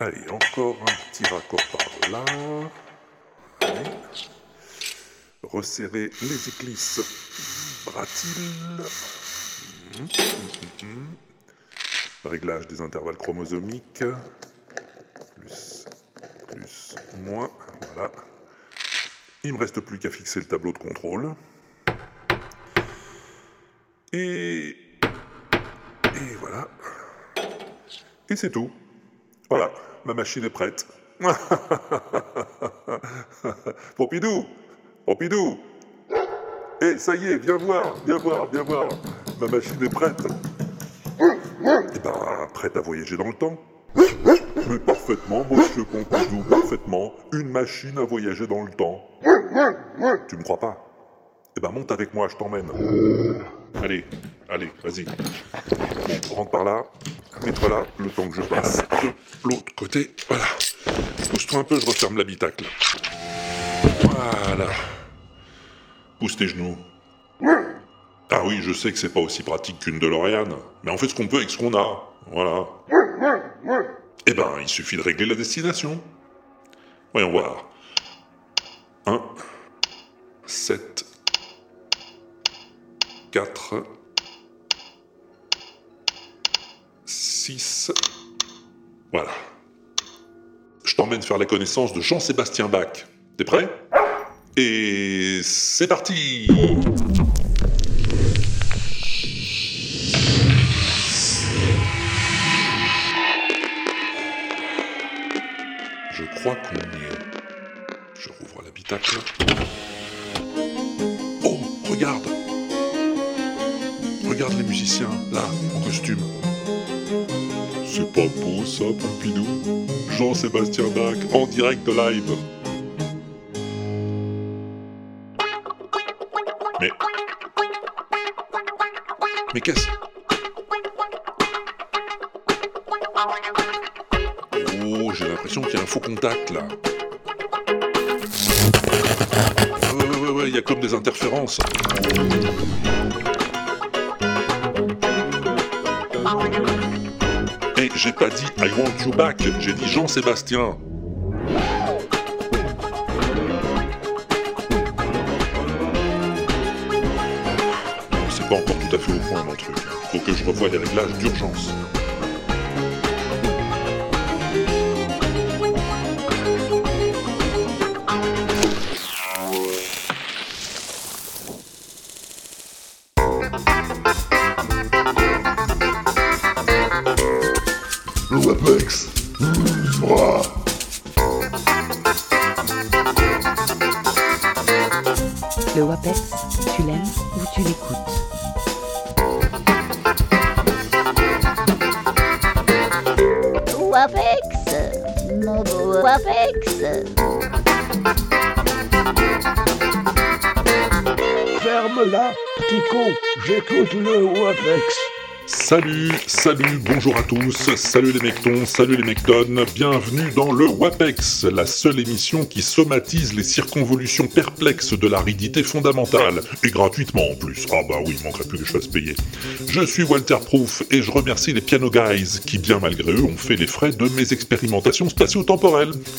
Allez, encore un petit raccord par là. Resserrer les éclisses hum, Réglage des intervalles chromosomiques. Plus, plus, moins. Voilà. Il me reste plus qu'à fixer le tableau de contrôle. Et. Et voilà. Et c'est tout. Voilà, ma machine est prête. Pompidou Pompidou Eh, ça y est, viens voir, viens voir, viens voir. Ma machine est prête. Eh ben, prête à voyager dans le temps. Mais parfaitement, monsieur Pompidou, parfaitement. Une machine à voyager dans le temps. Tu me crois pas? Eh ben, monte avec moi, je t'emmène. Allez, allez, vas-y. Rentre par là. Mets-toi là, le temps que je passe de l'autre côté. Voilà. Pousse-toi un peu, je referme l'habitacle. Voilà. Pousse tes genoux. Ah oui, je sais que c'est pas aussi pratique qu'une DeLorean, mais on fait ce qu'on peut avec ce qu'on a. Voilà. Eh ben, il suffit de régler la destination. Voyons voir. 1, 7, 4, 6. Voilà. Je t'emmène faire la connaissance de Jean-Sébastien Bach. T'es prêt? Et c'est parti Jean-Sébastien Bach, en direct live. Jean-Sébastien. C'est pas encore tout à fait au point mon truc. Faut que je revoie les réglages d'urgence. Tu l'écoutes. Wapex Mon beau Wapex Ferme-la, petit con, j'écoute le WAPEX. Salut, salut, bonjour à tous, salut les mectons, salut les mectones, bienvenue dans le WAPEX, la seule émission qui somatise les circonvolutions perplexes de l'aridité fondamentale, et gratuitement en plus. Ah bah oui, il manquerait plus que je fasse payer. Je suis Walter Proof et je remercie les Piano Guys qui, bien malgré eux, ont fait les frais de mes expérimentations spatio-temporelles.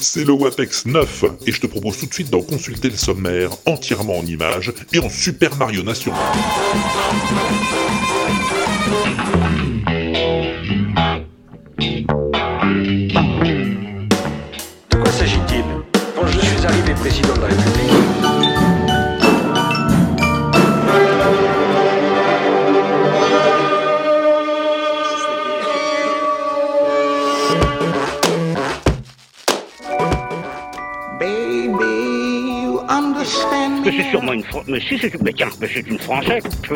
C'est le WAPEX 9 et je te propose tout de suite d'en consulter le sommaire entièrement en images et en Super Mario National. De quoi s'agit-il? Quand je suis arrivé président de la République, Mais me. c'est une si, c'est une Française. Tu.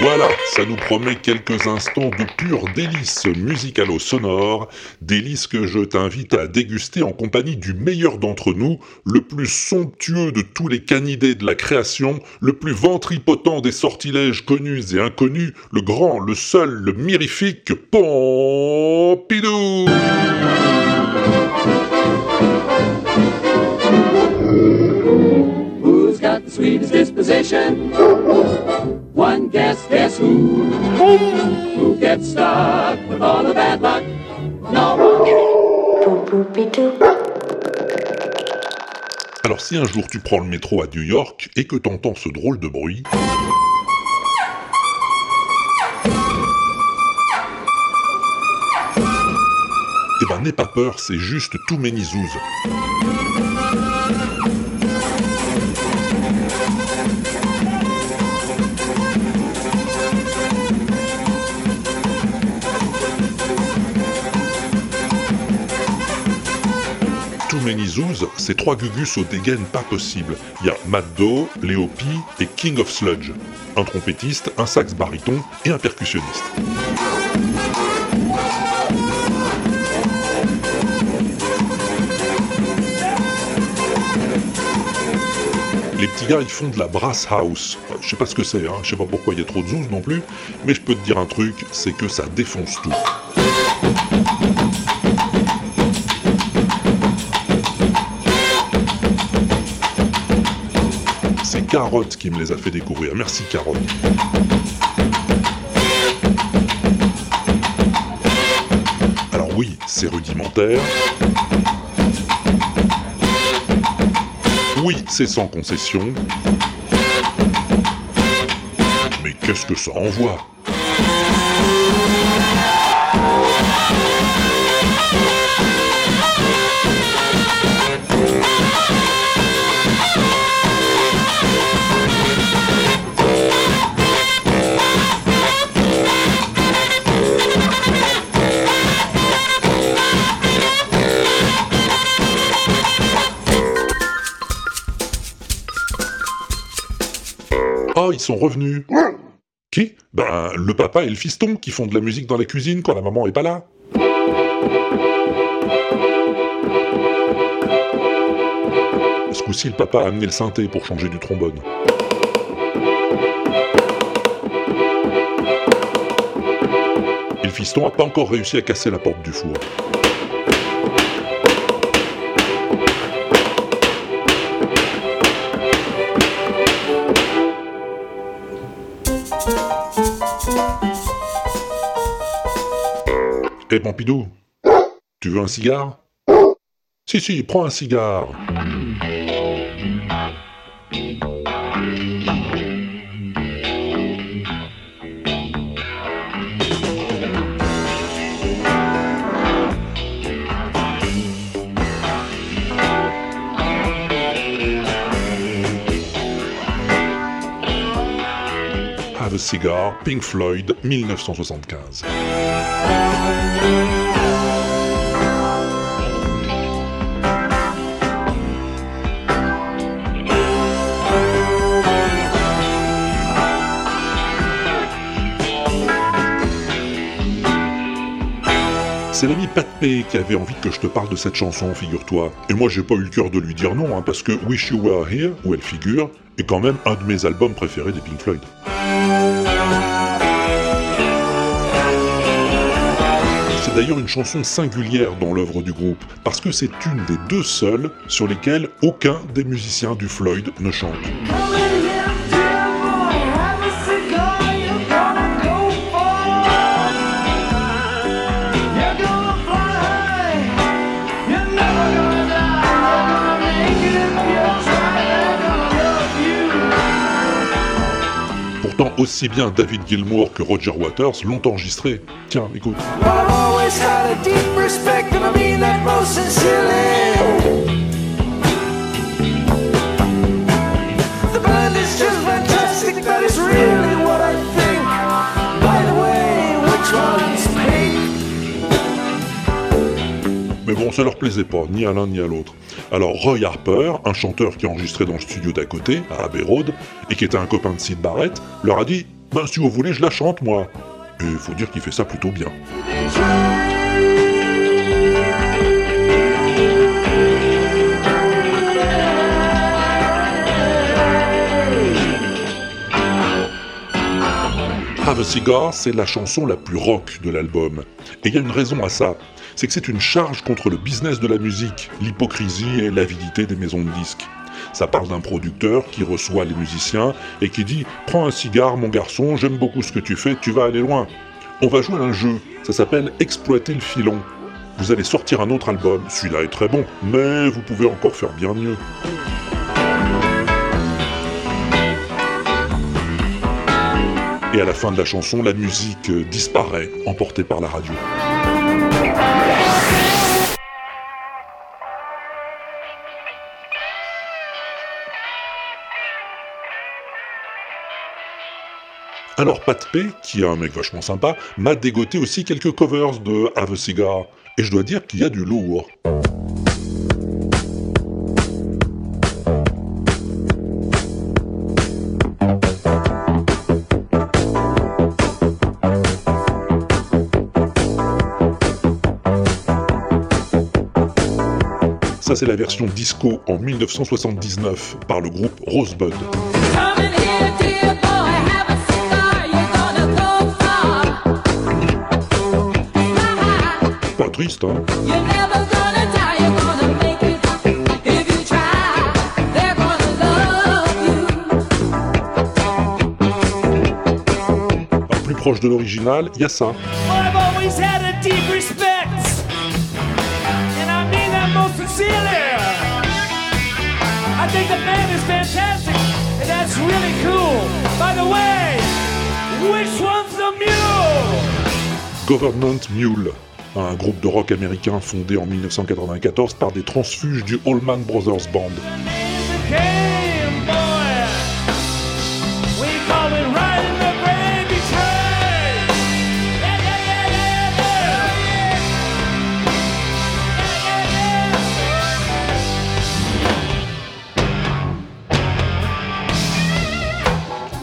Voilà, ça nous promet quelques instants de pur délice musicalo-sonore, délice que je t'invite à déguster en compagnie du meilleur d'entre nous, le plus somptueux de tous les canidés de la création, le plus ventripotent des sortilèges connus et inconnus, le grand, le seul, le mirifique Pompidou Alors si un jour tu prends le métro à New York et que t'entends ce drôle de bruit... Eh ben n'aie pas peur, c'est juste tout many. Zoos, c'est trois gugus aux dégaines pas possibles. Il y a Matt Doe, Léo P et King of Sludge. Un trompettiste, un sax baryton et un percussionniste. Les petits gars, ils font de la brass house. Euh, Je sais pas ce que c'est, hein. je sais pas pourquoi il y a trop de zoos non plus, mais je peux te dire un truc, c'est que ça défonce tout. Qui me les a fait découvrir. Merci Carotte. Alors oui, c'est rudimentaire. Oui, c'est sans concession. Mais qu'est-ce que ça envoie? Sont revenus. Qui? Ben, le papa et le fiston qui font de la musique dans la cuisine quand la maman est pas là. Ce coup-ci, le papa a amené le synthé pour changer du trombone. Et le fiston a pas encore réussi à casser la porte du four. Eh Pompidou, tu veux un cigare? Si, si, prends un cigare. Have a Cigar, Pink Floyd, 1975. C'est l'ami Pat Pay qui avait envie que je te parle de cette chanson, figure-toi. Et moi, j'ai pas eu le cœur de lui dire non, hein, parce que Wish You Were Here, où elle figure, est quand même un de mes albums préférés des Pink Floyd. D'ailleurs une chanson singulière dans l'œuvre du groupe, parce que c'est une des deux seules sur lesquelles aucun des musiciens du Floyd ne chante. Pourtant, aussi bien David Gilmour que Roger Waters l'ont enregistré. Tiens, écoute. Well, I've always had a deep respect, and I mean that most sincerely. The band is just fantastic, that is really what I think. By the way, which one's pink? Mais bon, ça leur plaisait pas, ni à l'un ni à l'autre. Alors Roy Harper, un chanteur qui a enregistré dans le studio d'à côté, à Abbey Road, et qui était un copain de Sid Barrett, leur a dit Ben si vous voulez, je la chante moi. Et faut dire qu'il fait ça plutôt bien. Cigar, c'est la chanson la plus rock de l'album. Et il y a une raison à ça. C'est que c'est une charge contre le business de la musique, l'hypocrisie et l'avidité des maisons de disques. Ça parle d'un producteur qui reçoit les musiciens et qui dit Prends un cigare, mon garçon, j'aime beaucoup ce que tu fais, tu vas aller loin. On va jouer à un jeu, ça s'appelle Exploiter le filon. Vous allez sortir un autre album, celui-là est très bon, mais vous pouvez encore faire bien mieux. Et à la fin de la chanson, la musique euh, disparaît, emportée par la radio. Alors Pat P, qui est un mec vachement sympa, m'a dégoté aussi quelques covers de Have a Cigar. Et je dois dire qu'il y a du lourd. Ça, c'est la version disco en 1979 par le groupe Rosebud. Pas triste, hein plus proche de l'original, il y a ça. I think the band is fantastic, and that's really cool. By the way, which one's the mule? Government Mule, un groupe de rock américain fondé en 1994 par des transfuges du Allman Brothers Band.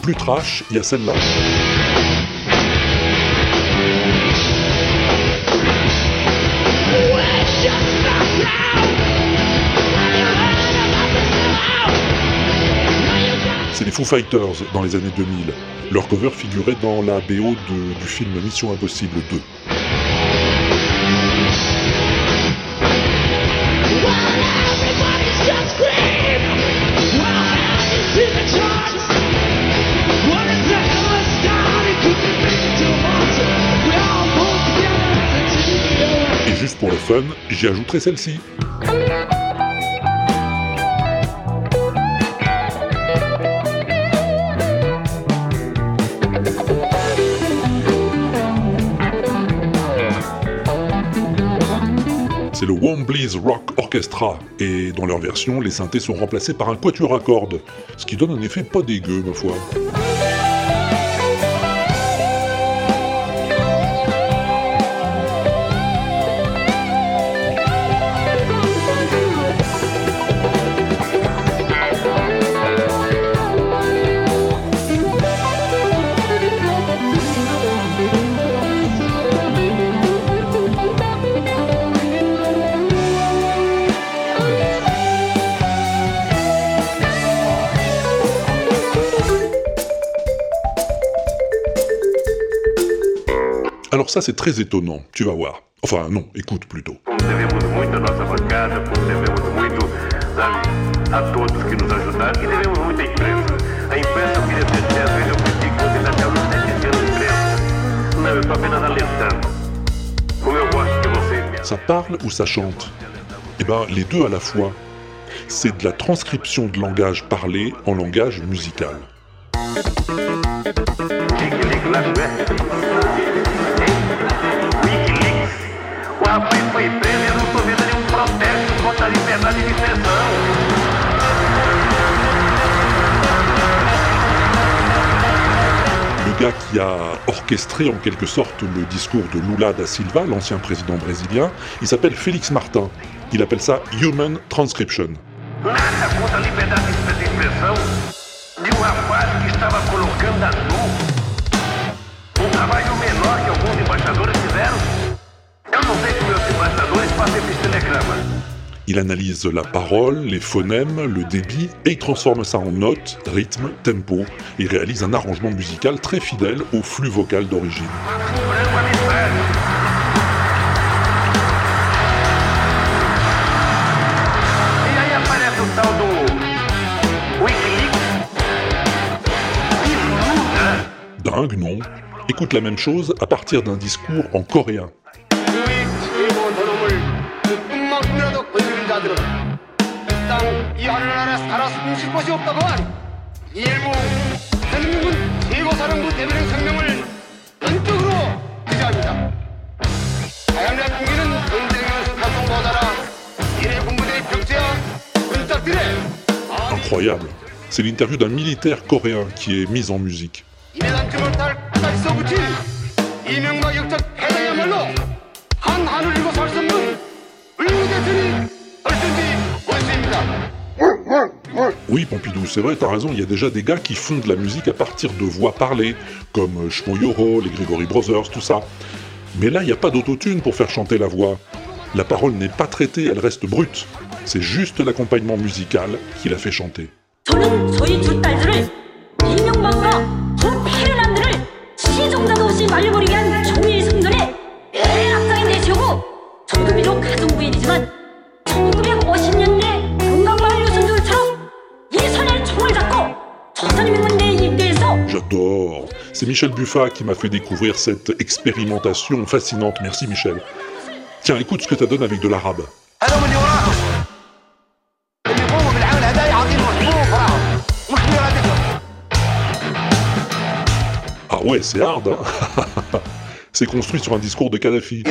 Plus trash, il y a celle-là. C'est les Foo Fighters dans les années 2000. Leur cover figurait dans la BO du film Mission Impossible 2. J'y ajouterai celle-ci. C'est le Wombly's Rock Orchestra, et dans leur version, les synthés sont remplacés par un quatuor à cordes, ce qui donne un effet pas dégueu, ma foi. Não, eu estou apenas alentando. Como eu gosto de vocês, minha Ça parle ou ça chante? Eh ben, les deux à la fois. C'est de la transcription de langage parlé en langage musical. Foi preso e eu não estou vendo nenhum protesto contra a liberdade de expressão. Le gars qui a orchestré en quelque sorte le discours de Lula da Silva, l'ancien président brésilien, il s'appelle Félix Martin. Il appelle ça Human Transcription. Il analyse la parole, les phonèmes, le débit et il transforme ça en notes, rythme, tempo et réalise un arrangement musical très fidèle au flux vocal d'origine. Dingue, non? Écoute la même chose à partir d'un discours en coréen 그 자들은 땅 이 하늘나라에 살아 숨쉴 곳이 없다고 일부 대한민군 최고사령부 대변인 성명을 전적으로 기자합니다. 하얀나 군기는 전쟁을 스카송 보다라 이래 군부대의 병세와 군탁들의 Incroyable. C'est l'interview d'un militaire coréen qui est mise en musique. 이명박 역적 말이. Oui, Pompidou, c'est vrai, t'as raison, il y a déjà des gars qui font de la musique à partir de voix parlées, comme Shmo Yoro, les Gregory Brothers, tout ça. Mais là, il n'y a pas d'autotune pour faire chanter la voix. La parole n'est pas traitée, elle reste brute. C'est juste l'accompagnement musical qui la fait chanter. C'est Michel Buffat qui m'a fait découvrir cette expérimentation fascinante. Merci Michel. Tiens, écoute ce que ça donne avec de l'arabe. Ah ouais, c'est hard. Hein c'est construit sur un discours de Kadhafi.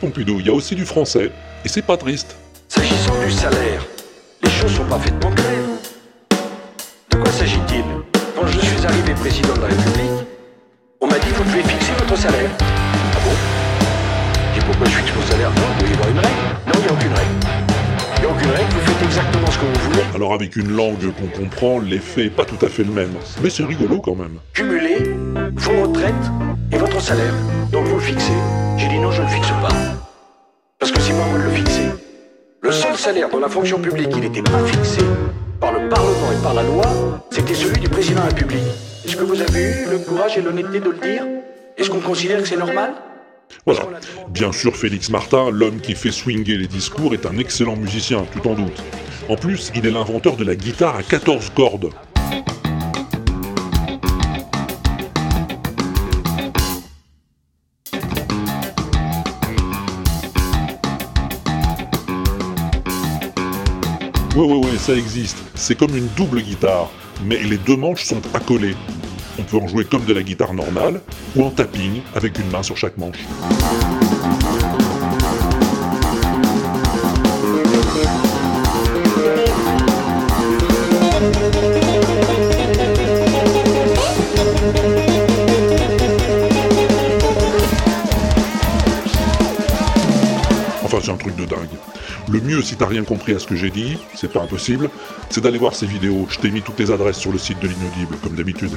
Pompidou, il y a aussi du français. Et c'est pas triste. S'agissant du salaire, les choses sont parfaitement claires. De quoi s'agit-il Quand je suis arrivé président de la République, on m'a dit vous pouvez fixer votre salaire. Ah bon Et pourquoi je fixe mon salaire Non, il doit y avoir une règle. Non, il n'y a aucune règle. Il n'y a aucune règle, vous faites exactement ce que vous voulez. Alors avec une langue qu'on comprend, l'effet est pas tout à fait le même. Mais c'est rigolo quand même. Cumulez vos retraites et votre salaire. Donc vous le fixez. J'ai dit non, je ne le fixe pas. Parce que c'est moi de le fixer. Le seul salaire dans la fonction publique, il n'était pas fixé par le Parlement et par la loi, c'était celui du président de la République. Est-ce que vous avez eu le courage et l'honnêteté de le dire? Est-ce qu'on considère que c'est normal? Voilà. Bien sûr, Félix Martin, l'homme qui fait swinger les discours, est un excellent musicien, tu t'en doutes. En plus, il est l'inventeur de la guitare à 14 cordes. Ouais, ouais, ouais, ça existe. C'est comme une double guitare, mais les deux manches sont accolées. On peut en jouer comme de la guitare normale, ou en tapping, avec une main sur chaque manche. Enfin, c'est un truc de dingue. Le mieux, si t'as rien compris à ce que j'ai dit, c'est pas impossible, c'est d'aller voir ces vidéos. Je t'ai mis toutes les adresses sur le site de l'inaudible, comme d'habitude.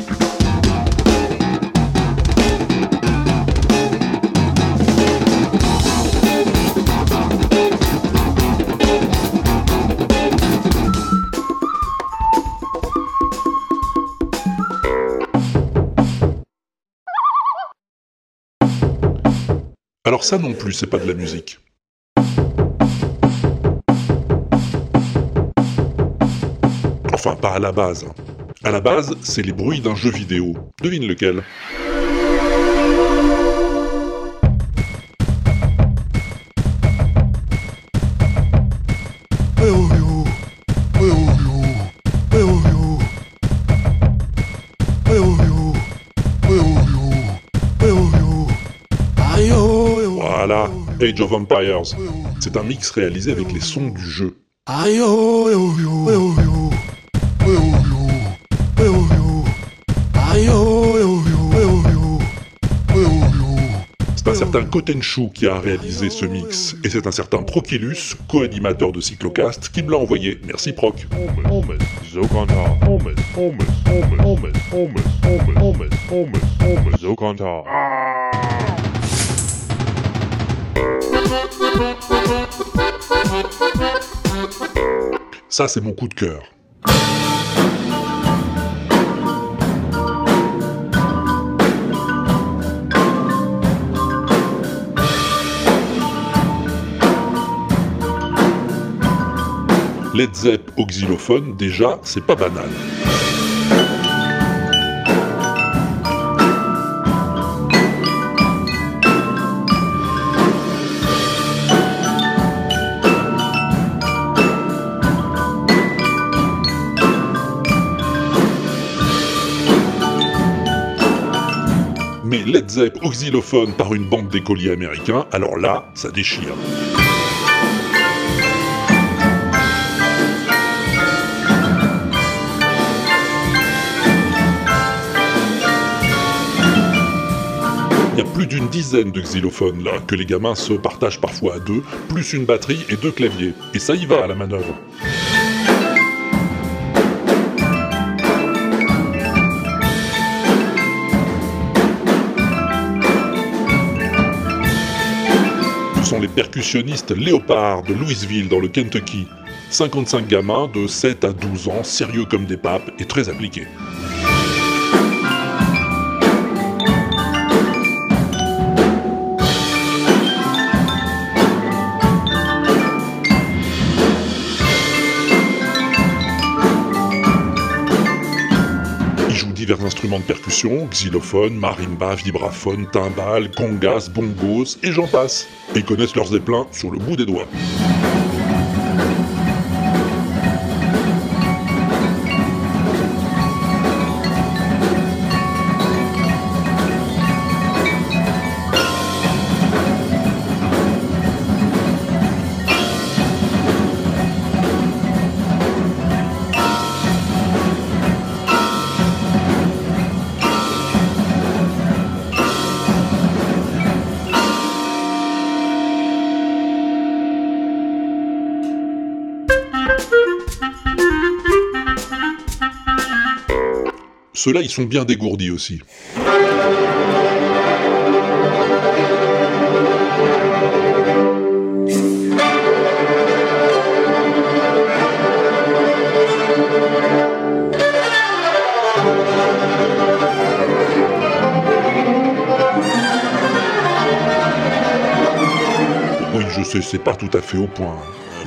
Alors ça non plus, c'est pas de la musique. Enfin, pas à la base. À la base, c'est les bruits d'un jeu vidéo. Devine lequel? Voilà, Age of Empires. C'est un mix réalisé avec les sons du jeu. Certain Kotenchou qui a réalisé ce mix, et c'est un certain Prochilus, co-animateur de Cyclocast, qui me l'a envoyé. Merci Proc. Ça, c'est mon coup de cœur. Led Zepp déjà, c'est pas banal. Mais Led Zepp par une bande d'écoliers américains, alors là, ça déchire. Plus d'une dizaine de xylophones là, que les gamins se partagent parfois à deux, plus une batterie et deux claviers. Et ça y va à la manœuvre. Ce sont les percussionnistes Léopard de Louisville dans le Kentucky? 55 gamins de 7 à 12 ans, sérieux comme des papes et très appliqués. Instruments de percussion, xylophone, marimba, vibraphone, timbales, congas, bongos, et j'en passe. Et ils connaissent leurs zeppelins sur le bout des doigts. Ceux-là, ils sont bien dégourdis aussi. Oui, je sais, c'est pas tout à fait au point.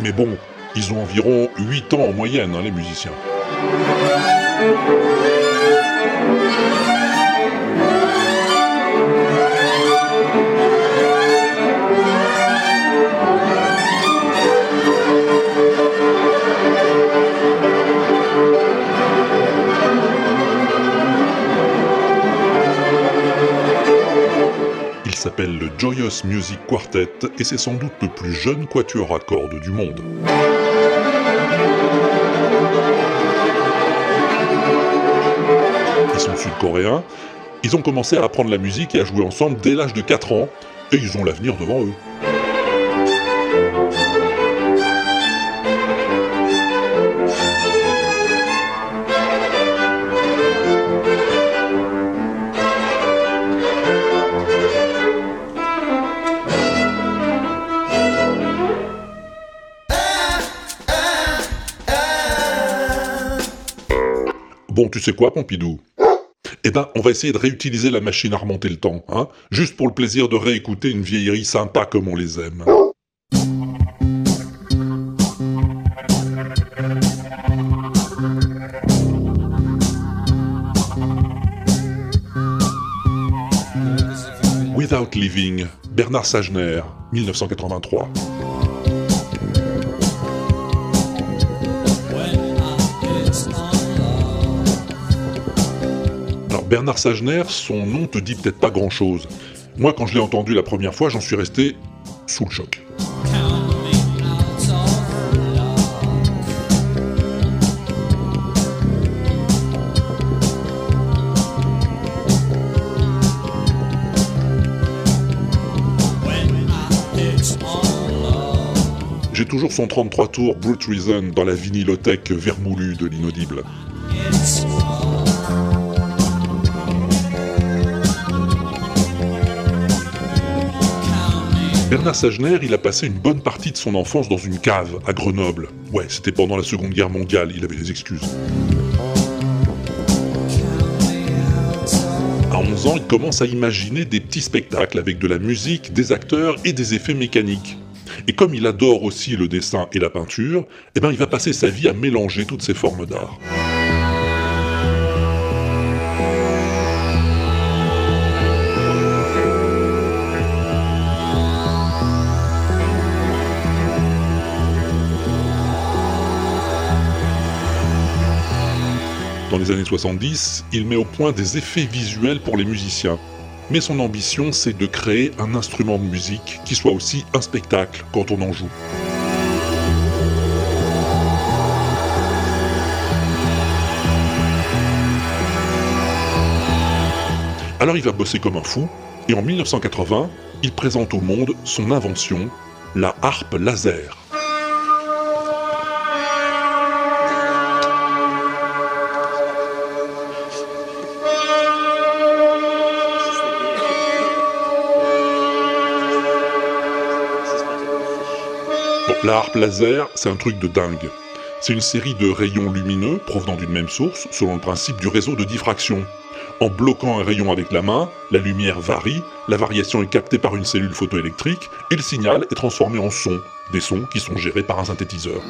Mais bon, ils ont environ 8 ans en moyenne, hein, les musiciens. S'appelle le Joyous Music Quartet et c'est sans doute le plus jeune quatuor à cordes du monde. Ils sont sud-coréens. Ils ont commencé à apprendre la musique et à jouer ensemble dès l'âge de 4 ans et ils ont l'avenir devant eux. Tu sais quoi, Pompidou Eh ben, on va essayer de réutiliser la machine à remonter le temps, hein Juste pour le plaisir de réécouter une vieillerie sympa comme on les aime. Without Living, Bernard Sagener, 1983. Bernard Sagener, son nom te dit peut-être pas grand-chose. Moi, quand je l'ai entendu la première fois, j'en suis resté sous le choc. J'ai toujours son 33 tours Brute Reason dans la vinylothèque vermoulue de l'inaudible. Bernard Sagener, il a passé une bonne partie de son enfance dans une cave à Grenoble. Ouais, c'était pendant la Seconde Guerre mondiale, il avait des excuses. À 11 ans, il commence à imaginer des petits spectacles avec de la musique, des acteurs et des effets mécaniques. Et comme il adore aussi le dessin et la peinture, eh ben il va passer sa vie à mélanger toutes ces formes d'art. Dans les années 70, il met au point des effets visuels pour les musiciens. Mais son ambition, c'est de créer un instrument de musique qui soit aussi un spectacle quand on en joue. Alors il va bosser comme un fou, et en 1980, il présente au monde son invention, la harpe laser. La laser, c'est un truc de dingue. C'est une série de rayons lumineux provenant d'une même source, selon le principe du réseau de diffraction. En bloquant un rayon avec la main, la lumière varie, la variation est captée par une cellule photoélectrique et le signal est transformé en son, des sons qui sont gérés par un synthétiseur.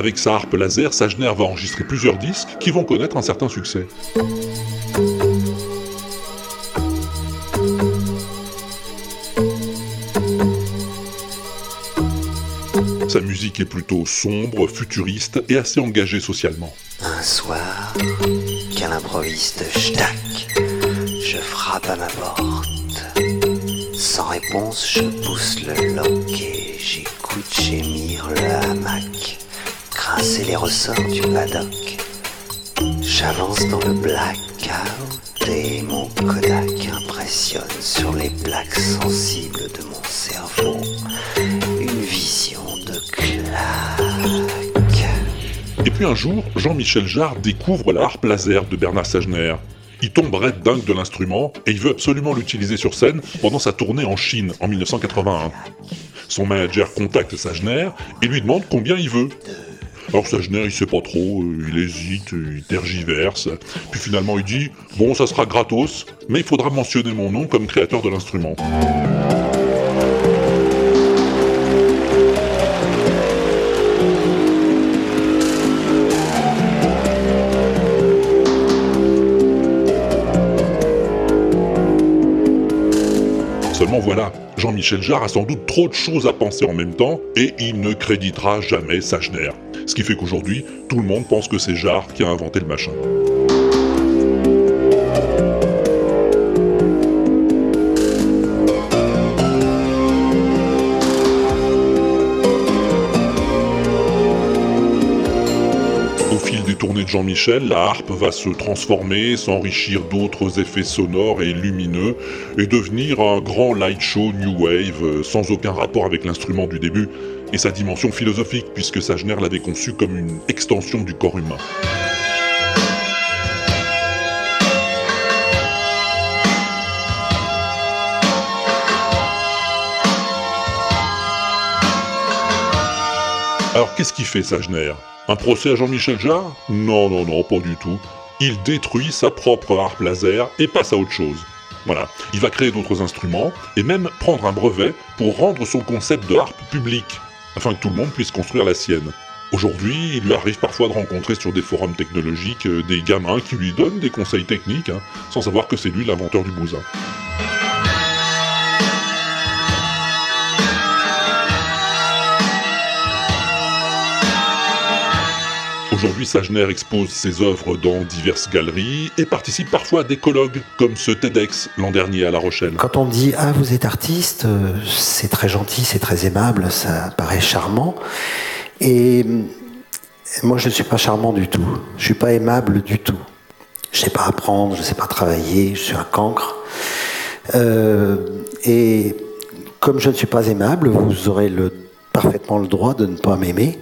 Avec sa harpe laser, Sagener va enregistrer plusieurs disques qui vont connaître un certain succès. Sa musique est plutôt sombre, futuriste et assez engagée socialement. Un soir, qu'à l'improviste schtack, je frappe à ma porte. Sans réponse, je pousse le lock et j'écoute gémir le hamac, grincer les ressorts du paddock. J'avance dans le blackout et mon Kodak impressionne sur les plaques sensibles de mon cerveau une vision de claque. Et puis un jour, Jean-Michel Jarre découvre la harpe laser de Bernard Sagener. Il tombe red dingue de l'instrument et il veut absolument l'utiliser sur scène pendant sa tournée en Chine en 1981. Son manager contacte Sagener et lui demande combien il veut. Alors Sagener, il sait pas trop, euh, il hésite, il tergiverse, puis finalement il dit Bon, ça sera gratos, mais il faudra mentionner mon nom comme créateur de l'instrument. Seulement voilà, Jean-Michel Jarre a sans doute trop de choses à penser en même temps et il ne créditera jamais Sagener. Ce qui fait qu'aujourd'hui, tout le monde pense que c'est Jarre qui a inventé le machin. De Jean-Michel, la harpe va se transformer, s'enrichir d'autres effets sonores et lumineux, et devenir un grand light show new wave, euh, sans aucun rapport avec l'instrument du début, et sa dimension philosophique, puisque Sagener l'avait conçu comme une extension du corps humain. Alors qu'est-ce qu'il fait Sagener? Un procès à Jean-Michel Jarre Non, non, non, pas du tout. Il détruit sa propre harpe laser et passe à autre chose. Voilà, il va créer d'autres instruments et même prendre un brevet pour rendre son concept de harpe public, afin que tout le monde puisse construire la sienne. Aujourd'hui, il lui arrive parfois de rencontrer sur des forums technologiques euh, des gamins qui lui donnent des conseils techniques, hein, sans savoir que c'est lui l'inventeur du bousin. Aujourd'hui, Sagener expose ses œuvres dans diverses galeries et participe parfois à des colloques, comme ce TEDx l'an dernier à La Rochelle. Quand on dit Ah, vous êtes artiste, euh, c'est très gentil, c'est très aimable, ça paraît charmant. Et euh, moi, je ne suis pas charmant du tout. Je ne suis pas aimable du tout. Je ne sais pas apprendre, je ne sais pas travailler, je suis un cancre. Euh, et comme je ne suis pas aimable, vous aurez parfaitement le droit de ne pas m'aimer.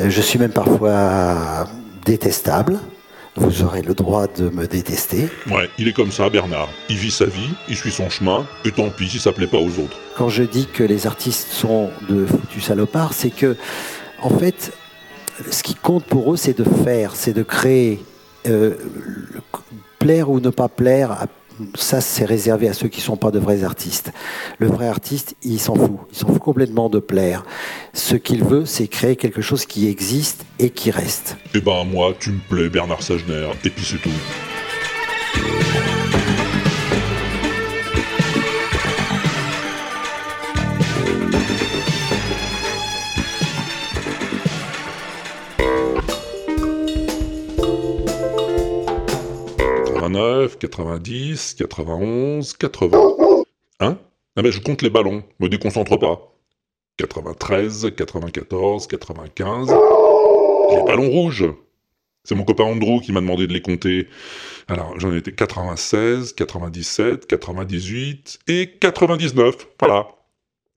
Euh, je suis même parfois détestable. Vous aurez le droit de me détester. Ouais, il est comme ça, Bernard. Il vit sa vie, il suit son chemin, et tant pis si ça plaît pas aux autres. Quand je dis que les artistes sont de foutus salopards, c'est que, en fait, ce qui compte pour eux, c'est de faire, c'est de créer. Euh, plaire ou ne pas plaire, à- ça c'est réservé à ceux qui ne sont pas de vrais artistes. Le vrai artiste, il s'en fout. Il s'en fout complètement de plaire. Ce qu'il veut, c'est créer quelque chose qui existe et qui reste. Eh ben, moi, tu me plais, Bernard Sagener, et puis c'est tout. 90, 91, 80... Hein Ah mais je compte les ballons, me déconcentre pas. 93, 94, 95... Les ballons rouges C'est mon copain Andrew qui m'a demandé de les compter. Alors, j'en étais 96, 97, 98 et 99. Voilà.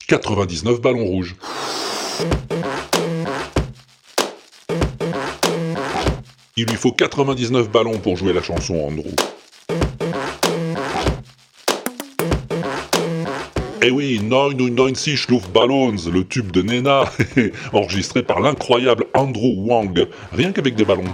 99 ballons rouges. Il lui faut 99 ballons pour jouer la chanson, Andrew. Eh oui, 99 Luftballons, le tube de Nena, enregistré par l'incroyable Andrew Wang, rien qu'avec des ballons.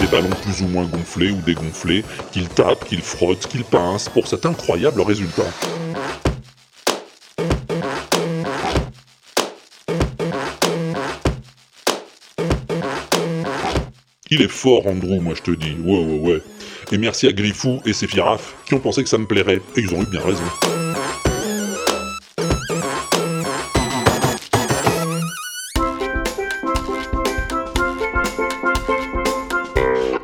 Des ballons plus ou moins gonflés ou dégonflés, qu'il tape, qu'il frotte, qu'il pince, pour cet incroyable résultat. Il est fort, Andrew, moi je te dis. Ouais, ouais, ouais. Et merci à Griffou et ses qui ont pensé que ça me plairait. Et ils ont eu bien raison.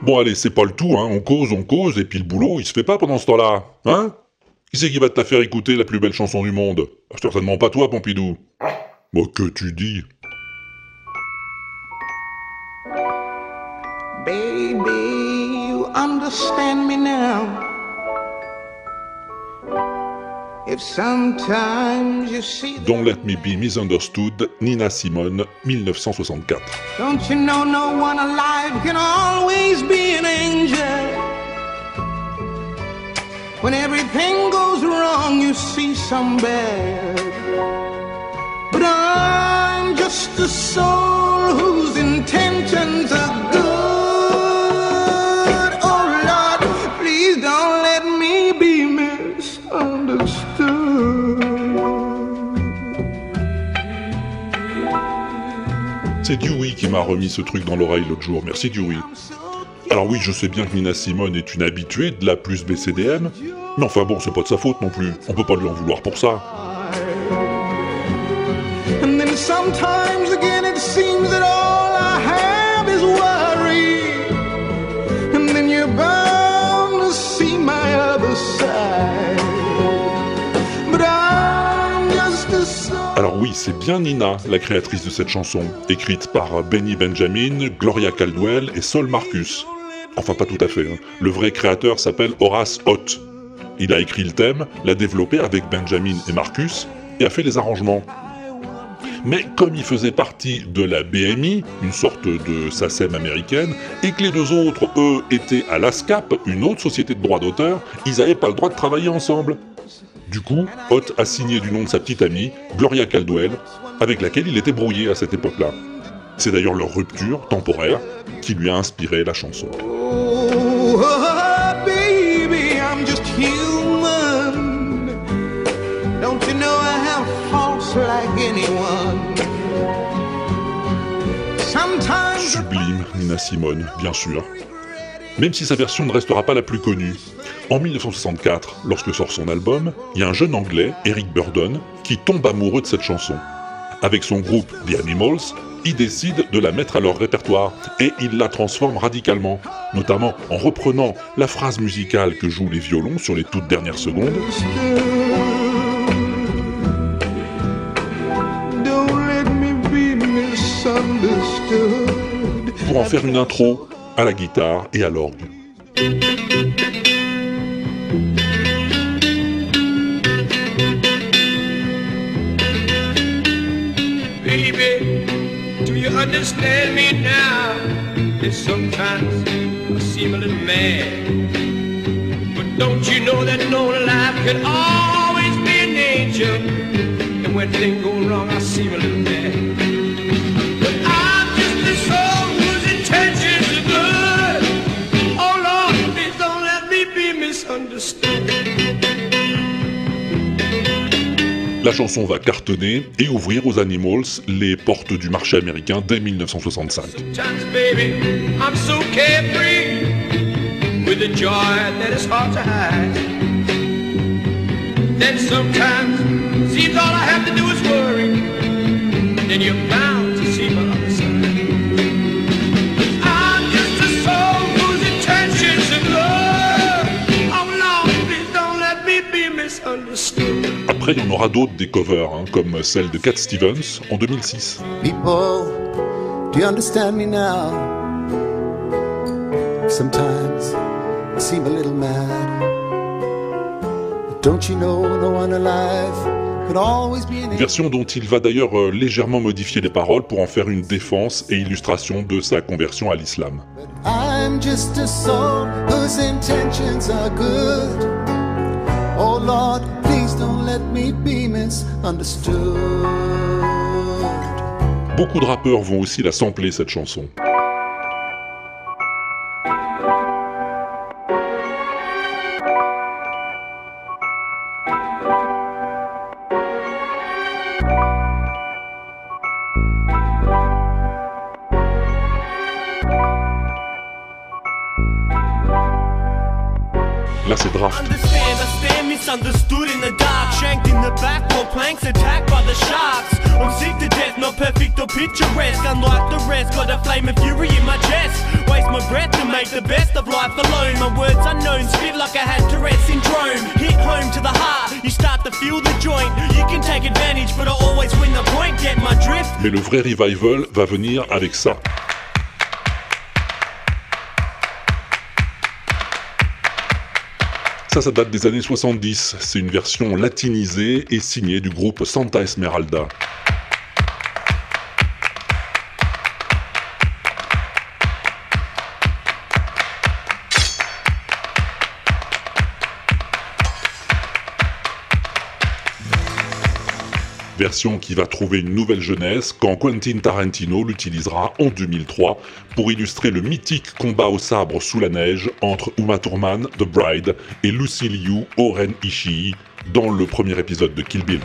Bon allez, c'est pas le tout, hein. On cause, on cause, et puis le boulot, il se fait pas pendant ce temps-là. Hein? Qui c'est qui va te faire écouter la plus belle chanson du monde? Certainement pas toi, Pompidou. Moi, que tu dis? Baby, you understand me now. If sometimes you see, Don't Let Me Be Misunderstood, Nina Simone, 1964. don't you know no one alive can always be an angel? When everything goes wrong, you see some bad. But I'm just a soul whose intentions are C'est Dewey qui m'a remis ce truc dans l'oreille l'autre jour. Merci Dewey. Alors oui, je sais bien que Nina Simone est une habituée de la plus BCDM, mais enfin bon, c'est pas de sa faute non plus. On peut pas lui en vouloir pour ça. Alors oui, c'est bien Nina, la créatrice de cette chanson, écrite par Benny Benjamin, Gloria Caldwell et Sol Marcus. Enfin, pas tout à fait. hein. Le vrai créateur s'appelle Horace Ott. Il a écrit le thème, l'a développé avec Benjamin et Marcus, et a fait les arrangements. Mais comme il faisait partie de la BMI, une sorte de SACEM américaine, et que les deux autres, eux, étaient à l'ASCAP, une autre société de droit d'auteur, ils n'avaient pas le droit de travailler ensemble. Du coup, Ott a signé du nom de sa petite amie, Gloria Caldwell, avec laquelle il était brouillé à cette époque-là. C'est d'ailleurs leur rupture temporaire qui lui a inspiré la chanson. Oh, anyone? Sometimes Sublime, Nina Simone, bien sûr. Même si sa version ne restera pas la plus connue. En 1964, lorsque sort son album, il y a un jeune anglais, Eric Burdon, qui tombe amoureux de cette chanson. Avec son groupe The Animals, ils décident de la mettre à leur répertoire et ils la transforment radicalement, notamment en reprenant la phrase musicale que jouent les violons sur les toutes dernières secondes. Pour en faire une intro à la guitare et à l'orgue. Baby, do you understand me now? Yes, sometimes I seem a little mad. But don't you know that no life can always be an angel? And when things go wrong, I seem a little mad. La chanson va cartonner et ouvrir aux Animals les portes du marché américain dès 1965. Sometimes, baby, I'm so carefree with a joy that is hard to hide. Then sometimes seems all I have to do is worry. Then you're bound Après, il y en aura d'autres des covers, hein, comme celle de Cat Stevens en 2006. People, do you understand me now? Sometimes I seem a little mad. But don't you know no one alive could always be an Version dont il va d'ailleurs euh, légèrement modifier les paroles pour en faire une défense et illustration de sa conversion à l'islam. Oh let me be misunderstood. Beaucoup de rappeurs vont aussi la sampler cette chanson. Là, c'est Draft. Misunderstood in the dark, shanked in the back while planks attacked by the sharks. I'm sick to death, not perfect or picturesque. Unlike the rest, got a flame of fury in my chest. Waste my breath to make the best of life alone. My words unknown, spit like I had Tourette's syndrome. Hit home to the heart, you start to feel the joint. You can take advantage, but I always win the point. Get my drift. Mais le vrai revival va venir avec ça. Ça, ça date des années 70. C'est une version latinisée et signée du groupe Santa Esmeralda. Version qui va trouver une nouvelle jeunesse quand Quentin Tarantino l'utilisera en 2003 pour illustrer le mythique combat au sabre sous la neige entre Uma Thurman, The Bride, et Lucy Liu, Oren Ishii, dans le premier épisode de Kill Bill.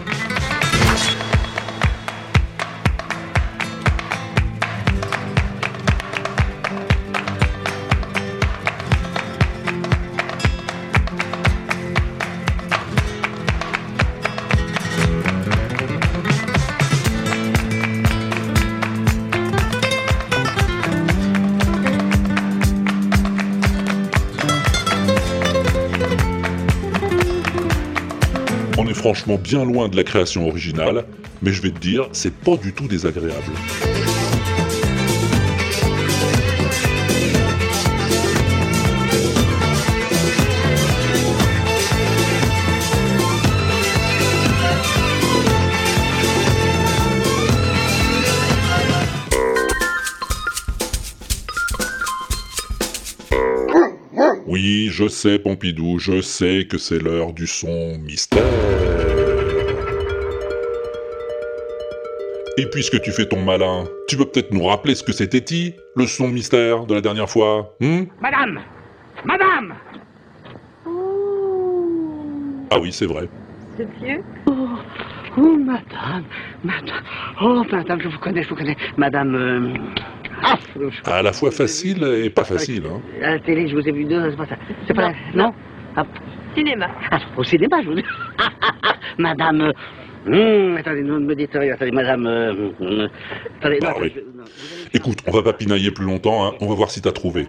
On est franchement bien loin de la création originale, mais je vais te dire, c'est pas du tout désagréable. Oui, je sais, Pompidou, je sais que c'est l'heure du son mystère. Et puisque tu fais ton malin, tu peux peut-être nous rappeler ce que c'était, Ti, le son mystère de la dernière fois hmm? Madame Madame Ah oui, c'est vrai. C'est vieux oh, oh, madame, madame, oh, madame, je vous connais, je vous connais. Madame, euh, À la fois facile et pas facile. Hein. à la télé, je vous ai vu deux, c'est pas ça. C'est pas Non, Non, Ah, Cinéma. ah, au cinéma, je vous dis. madame, euh, Hum, attendez, ne me dites rien. Attendez, madame. euh, hum, attendez, non, Ah oui. je- non. Écoute, on va pas pinailler plus longtemps, hein. on va voir si t'as trouvé.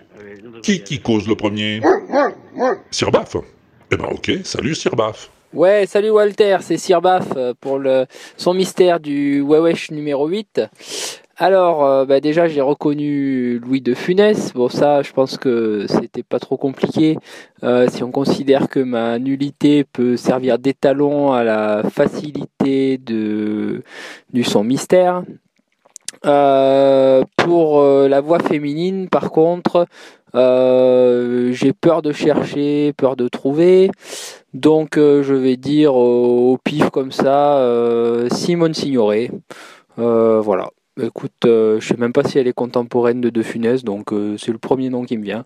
Qui qui cause le premier? Sir Baff Eh ben ok, salut Sir Baff. Ouais, salut Walter, c'est Sir Baff euh, pour le, son mystère du Wewesh numéro 8. Alors, euh, bah déjà, j'ai reconnu Louis de Funès. Bon, ça, je pense que c'était pas trop compliqué. euh, si on considère que ma nullité peut servir d'étalon à la facilité de, du son mystère. Euh, pour la voix féminine, par contre, j'ai peur de chercher, peur de trouver. Donc je vais dire au, pif comme ça, Simone Signoret. Euh, Écoute, euh, je sais même pas si elle est contemporaine de De Funès, donc euh, c'est le premier nom qui me vient.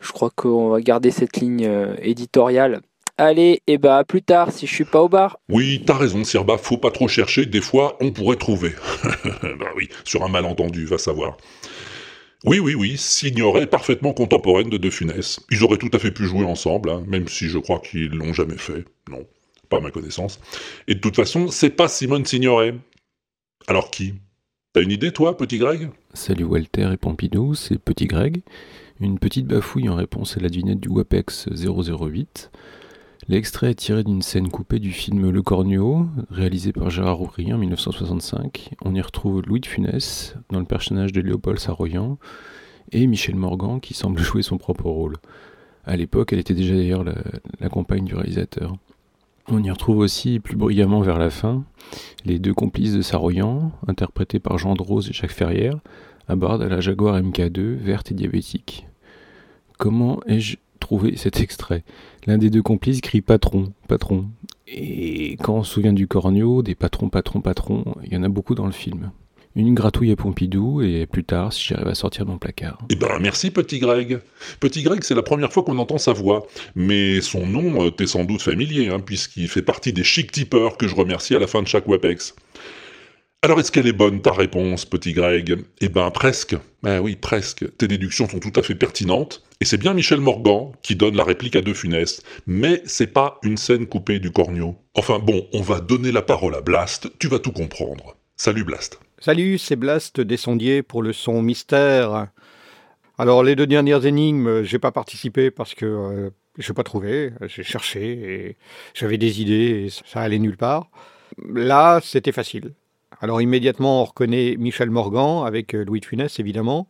Je crois qu'on va garder cette ligne euh, éditoriale. Allez, et bah à plus tard si je suis pas au bar. Oui, t'as raison Sir Baff, faut pas trop chercher, des fois on pourrait trouver. bah oui, sur un malentendu, va savoir. Oui, oui, oui, Signoret parfaitement contemporaine de De Funès. Ils auraient tout à fait pu jouer ensemble, hein, même si je crois qu'ils l'ont jamais fait. Non, pas à ma connaissance. Et de toute façon, c'est pas Simone Signoret. Alors qui? T'as une idée, toi, petit Greg? Salut Walter et Pompidou, c'est Petit Greg. Une petite bafouille en réponse à la devinette du WAPEX 008. L'extrait est tiré d'une scène coupée du film Le Cornio, réalisé par Gérard Roury en 1965. On y retrouve Louis de Funès dans le personnage de Léopold Saroyan et Michel Morgan qui semble jouer son propre rôle. À l'époque, elle était déjà d'ailleurs la compagne du réalisateur. On y retrouve aussi, plus brillamment vers la fin, les deux complices de Saroyan, interprétés par Jean Drose et Jacques Ferrière, à bord de la Jaguar MK2 verte et diabétique. Comment ai-je trouvé cet extrait? L'un des deux complices crie patron, patron. Et quand on se souvient du cornio, des patrons, patrons, patrons, il y en a beaucoup dans le film. Une gratouille à Pompidou et plus tard si j'arrive à sortir mon placard. Eh ben merci petit Greg. Petit Greg, c'est la première fois qu'on entend sa voix, mais son nom euh, t'est sans doute familier, hein, puisqu'il fait partie des chic tipeurs que je remercie à la fin de chaque WAPEX. Alors est-ce qu'elle est bonne ta réponse, petit Greg? Eh ben presque. Ben oui, presque. Tes déductions sont tout à fait pertinentes, et c'est bien Michel Morgan qui donne la réplique à De Funès, mais c'est pas une scène coupée du cornio. Enfin bon, on va donner la parole à Blast, tu vas tout comprendre. Salut Blast. Salut, c'est Blast des Sondiers pour le son mystère. Alors les deux dernières énigmes, j'ai pas participé parce que euh, j'ai pas trouvé, j'ai cherché et j'avais des idées et ça allait nulle part. Là, c'était facile. Alors immédiatement, on reconnaît Michel Morgan avec euh, Louis de évidemment.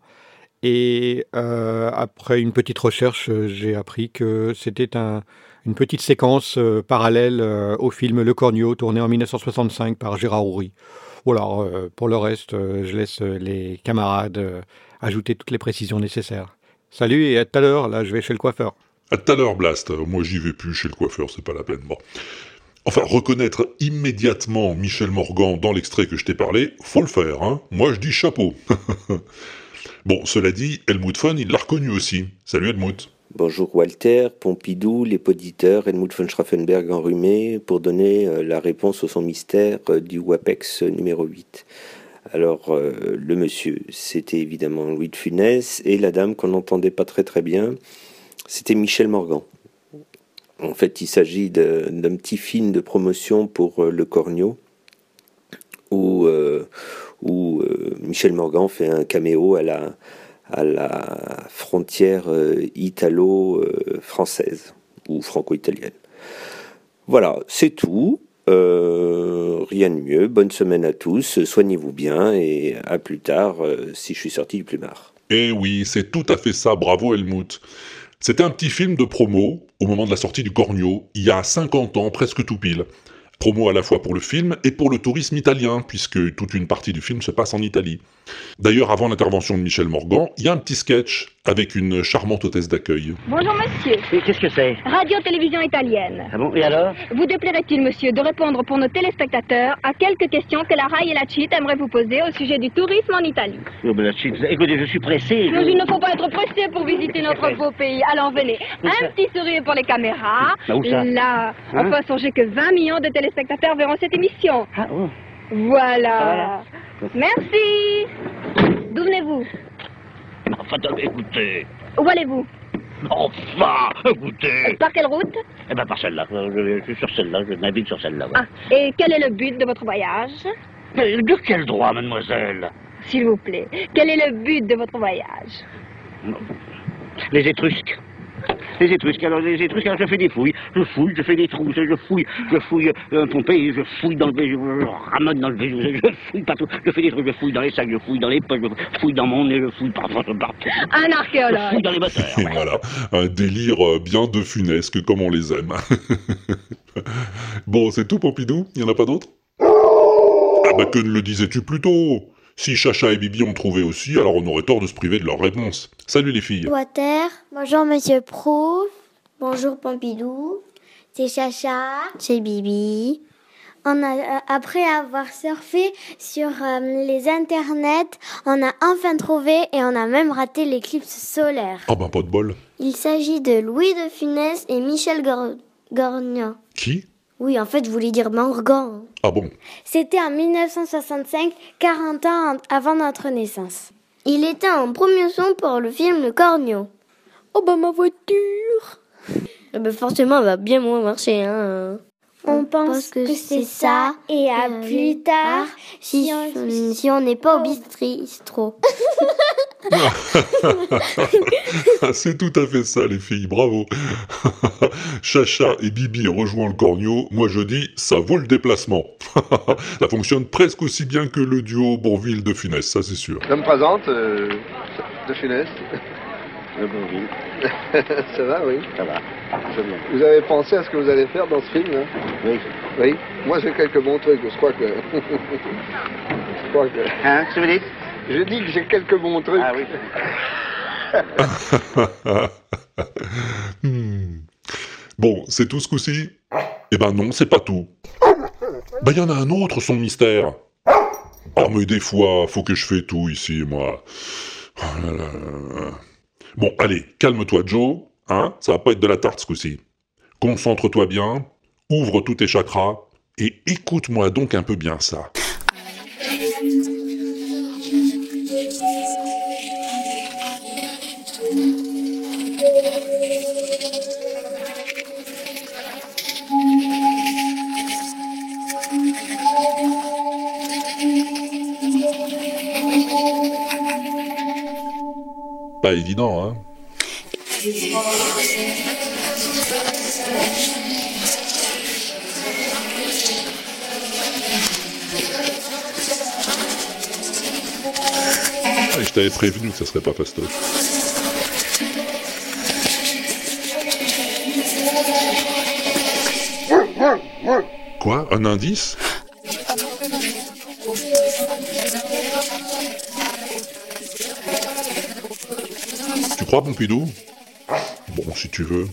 Et euh, après une petite recherche, j'ai appris que c'était un- une petite séquence euh, parallèle au film Le Cornio, tourné en 1965 par Gérard Houry. Voilà, euh, pour le reste, euh, je laisse euh, les camarades ajouter toutes les précisions nécessaires. Salut et à tout à l'heure, là je vais chez le coiffeur. À tout à l'heure, Blast. Moi, j'y vais plus chez le coiffeur, c'est pas la peine. Bon. Enfin, reconnaître immédiatement Michel Morgan dans l'extrait que je t'ai parlé, faut le faire, hein. Moi, je dis chapeau. bon, cela dit, Helmut Fun, il l'a reconnu aussi. Salut Helmut. Bonjour Walter, Pompidou, les poditeurs, Helmut von Schraffenberg enrhumé, pour donner euh, la réponse au son mystère euh, du WAPEX numéro 8. Alors, euh, le monsieur, c'était évidemment Louis de Funès, et la dame qu'on n'entendait pas très très bien, c'était Michel Morgan. En fait, il s'agit d'un petit film de promotion pour le Cornio, où, où Michel Morgan fait un caméo à la, à la frontière euh, italo-française ou franco-italienne. Voilà, c'est tout. Euh, rien de mieux. Bonne semaine à tous. Soignez-vous bien et à plus tard euh, si je suis sorti du plumard. Eh oui, c'est tout à fait ça, bravo Helmut. C'était un petit film de promo au moment de la sortie du Cornio, il y a 50 ans, presque tout pile. Promo à la fois pour le film et pour le tourisme italien, puisque toute une partie du film se passe en Italie. D'ailleurs, avant l'intervention de Michel Morgan, il y a un petit sketch avec une charmante hôtesse d'accueil. Bonjour monsieur. Qu'est-ce que c'est? Radio-télévision italienne. Ah bon, et alors? Vous déplairait-il, monsieur, de répondre pour nos téléspectateurs à quelques questions que la RAI et la CIT aimeraient vous poser au sujet du tourisme en Italie? Oh, ben, la Écoutez, je suis pressé. je- Mais il ne faut pas être pressé pour visiter notre beau pays. Alors venez, Où ça? un petit sourire pour les caméras. Bah, où ça? Là, Hein? enfin, songez que 20 millions de téléspectateurs verront cette émission. Ah, oh. Voilà. Merci. D'où venez-vous? Enfin, écoutez. Où allez-vous? Enfin, écoutez. Par quelle route? Eh ben, par celle-là. Je, je suis sur celle-là, je navigue sur celle-là. ouais. Ah, et quel est le but de votre voyage? Mais de quel droit, mademoiselle? S'il vous plaît, quel est le but de votre voyage? Les Étrusques. Les Étrusques, alors les Étrusques, alors je fais des fouilles, je fouille, je fais des trous, je fouille, je fouille euh, Pompéi, je fouille dans le Vésuve, je ramène dans le Vésuve, je fouille partout, je fais des trucs, je fouille dans les sacs, je fouille dans les poches, je fouille dans mon nez, je fouille partout, partout. Un Je archéologue. fouille dans les moteurs. Et voilà, un délire euh, bien de funesque comme on les aime. bon, c'est tout Pompidou? Il y en a pas d'autres? Ah bah que ne le disais-tu plus tôt? Si Chacha et Bibi ont trouvé aussi, alors on aurait tort de se priver de leur réponse. Salut les filles Water, bonjour Monsieur Prouf, bonjour Pompidou, c'est Chacha, c'est Bibi. On a, euh, après avoir surfé sur euh, les internets, on a enfin trouvé et on a même raté l'éclipse solaire. Ah bah pas de bol. Il s'agit de Louis de Funès et Michel Gor- Gorgnan. Qui? Oui, en fait, je voulais dire Morgan. Ah bon? C'était en 1965, 40 ans avant notre naissance. Il était en promotion pour le film Le Cornio. Oh bah ma voiture Eh ben forcément, elle va bien moins marcher, hein. On pense que, c'est ça, et à plus tard, si, on- si n'est pas au bistrot. c'est tout à fait ça les filles, bravo. Chacha et Bibi rejoignent le cornio, moi je dis, ça vaut le déplacement. ça fonctionne presque aussi bien que le duo Bourville de Funès, ça c'est sûr. Je me présente, euh, de Funès. Le Bourville. ça va, oui Ça va. C'est bien. Vous avez pensé à ce que vous allez faire dans ce film hein Oui. Oui Moi j'ai quelques bons trucs, je crois que... je crois que... Hein, que vous dites J'ai dit que j'ai quelques bons trucs. Ah oui. Hmm. Bon, c'est tout ce coup-ci? Eh ben non, c'est pas tout. Ben y en a un autre, son mystère. Oh mais des fois, faut que je fais tout ici, moi. Oh là là. Bon, allez, calme-toi, Joe. Hein Ça va pas être de la tarte ce coup-ci. Concentre-toi bien, ouvre tous tes chakras, et écoute-moi donc un peu bien ça. Pas évident, hein. Ah, Je t'avais prévenu que ça serait pas fastoche. Quoi? Un indice? Crois, Pompidou Bon, si tu veux.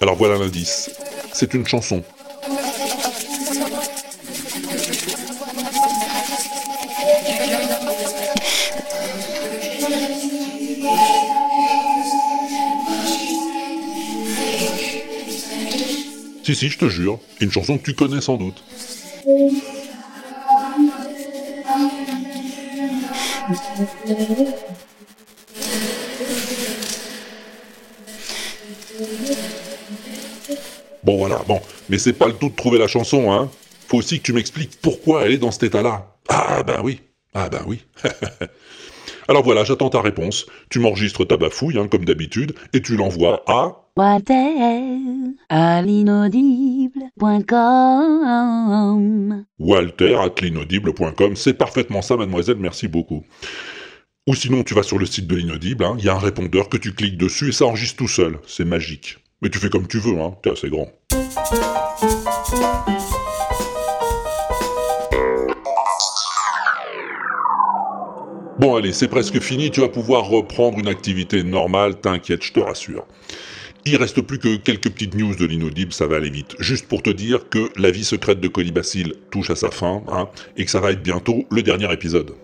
Alors voilà l'indice. C'est une chanson. Si, si, je te jure. Une chanson que tu connais sans doute. Bon voilà, bon. Mais c'est pas le tout de trouver la chanson, hein. Faut aussi que tu m'expliques pourquoi elle est dans cet état-là. Ah ben oui. Ah ben oui. Alors voilà, j'attends ta réponse. Tu m'enregistres ta bafouille, hein, comme d'habitude, et tu l'envoies à... Walter à l'inaudible.com. walter at l'inaudible.com. C'est parfaitement ça, mademoiselle, merci beaucoup. Ou sinon, tu vas sur le site de l'inaudible, hein, il y a un répondeur que tu cliques dessus et ça enregistre tout seul. C'est magique. Mais tu fais comme tu veux, hein, t'es assez grand. Bon allez, c'est presque fini, tu vas pouvoir reprendre une activité normale, t'inquiète, je te rassure. Il reste plus que quelques petites news de l'inaudible, ça va aller vite. Juste pour te dire que la vie secrète de Colibacille touche à sa fin, hein, et que ça va être bientôt le dernier épisode.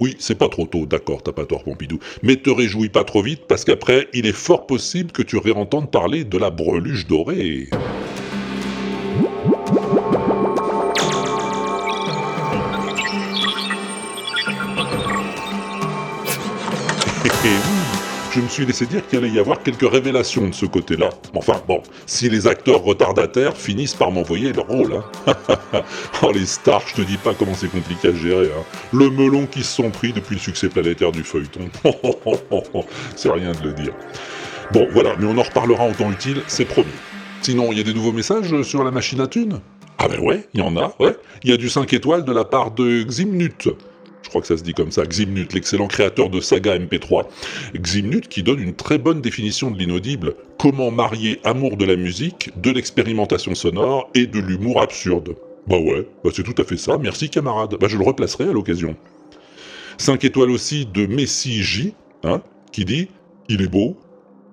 Oui, c'est pas trop tôt, d'accord, t'as pas Pompidou. Mais te réjouis pas trop vite, parce qu'après, il est fort possible que tu réentendes parler de la breluche dorée. Je me suis laissé dire qu'il allait y avoir quelques révélations de ce côté-là. Enfin bon, si les acteurs retardataires finissent par m'envoyer leur rôle. Hein. oh les stars, je te dis pas comment c'est compliqué à gérer. Hein. Le melon qui se sont pris depuis le succès planétaire du feuilleton. c'est rien de le dire. Bon voilà, mais on en reparlera en temps utile, c'est promis. Sinon, il y a des nouveaux messages sur la machine à thunes? Ah ben ouais, il y en a, ouais. Il y a du 5 étoiles de la part de Ximnut. Je crois que ça se dit comme ça, Ximnut, l'excellent créateur de Saga MP3. Ximnut qui donne une très bonne définition de l'inaudible. Comment marier amour de la musique, de l'expérimentation sonore et de l'humour absurde. Bah ouais, bah c'est tout à fait ça, merci camarade. Bah je le replacerai à l'occasion. 5 étoiles aussi de Messi J, hein, qui dit Il est beau,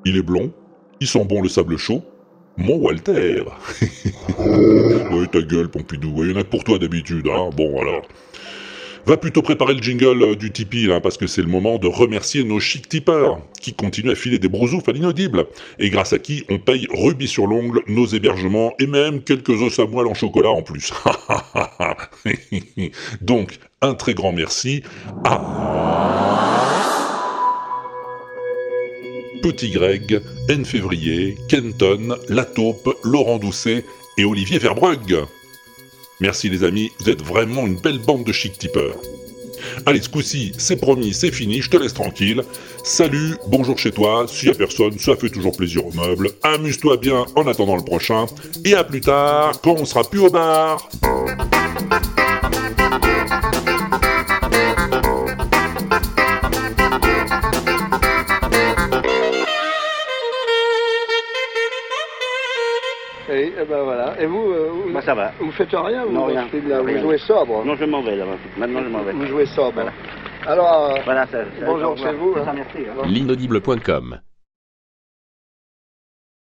il est blond, il sent bon le sable chaud, mon Walter Ouais, ta gueule, Pompidou. Il y en a que pour toi d'habitude, hein. Bon, alors. Va plutôt préparer le jingle euh, du Tipeee, parce que c'est le moment de remercier nos chic tipeurs, qui continuent à filer des brousoufs à l'inaudible, et grâce à qui on paye rubis sur l'ongle, nos hébergements, et même quelques os à moelle en chocolat en plus. Donc, un très grand merci à... Petit Greg, N Février, Kenton, La Taupe, Laurent Doucet et Olivier Verbrugge. Merci les amis, vous êtes vraiment une belle bande de chic tipeurs. Allez, ce coup-ci, c'est promis, c'est fini, je te laisse tranquille. Salut, bonjour chez toi, s'il y a personne, ça fait toujours plaisir au meuble. Amuse-toi bien en attendant le prochain. Et à plus tard, quand on sera plus au bar. Et, et ben voilà. Et vous, euh, vous, Moi, ça va. vous faites rien vous, Non, rien. parce que là, Rien. Vous jouez sobre. Non, je m'en vais là. Maintenant, je m'en vais. Vous jouez sobre. Alors, euh, Voilà, ça, ça- bonjour chez vous. Hein. hein. L'inaudible.com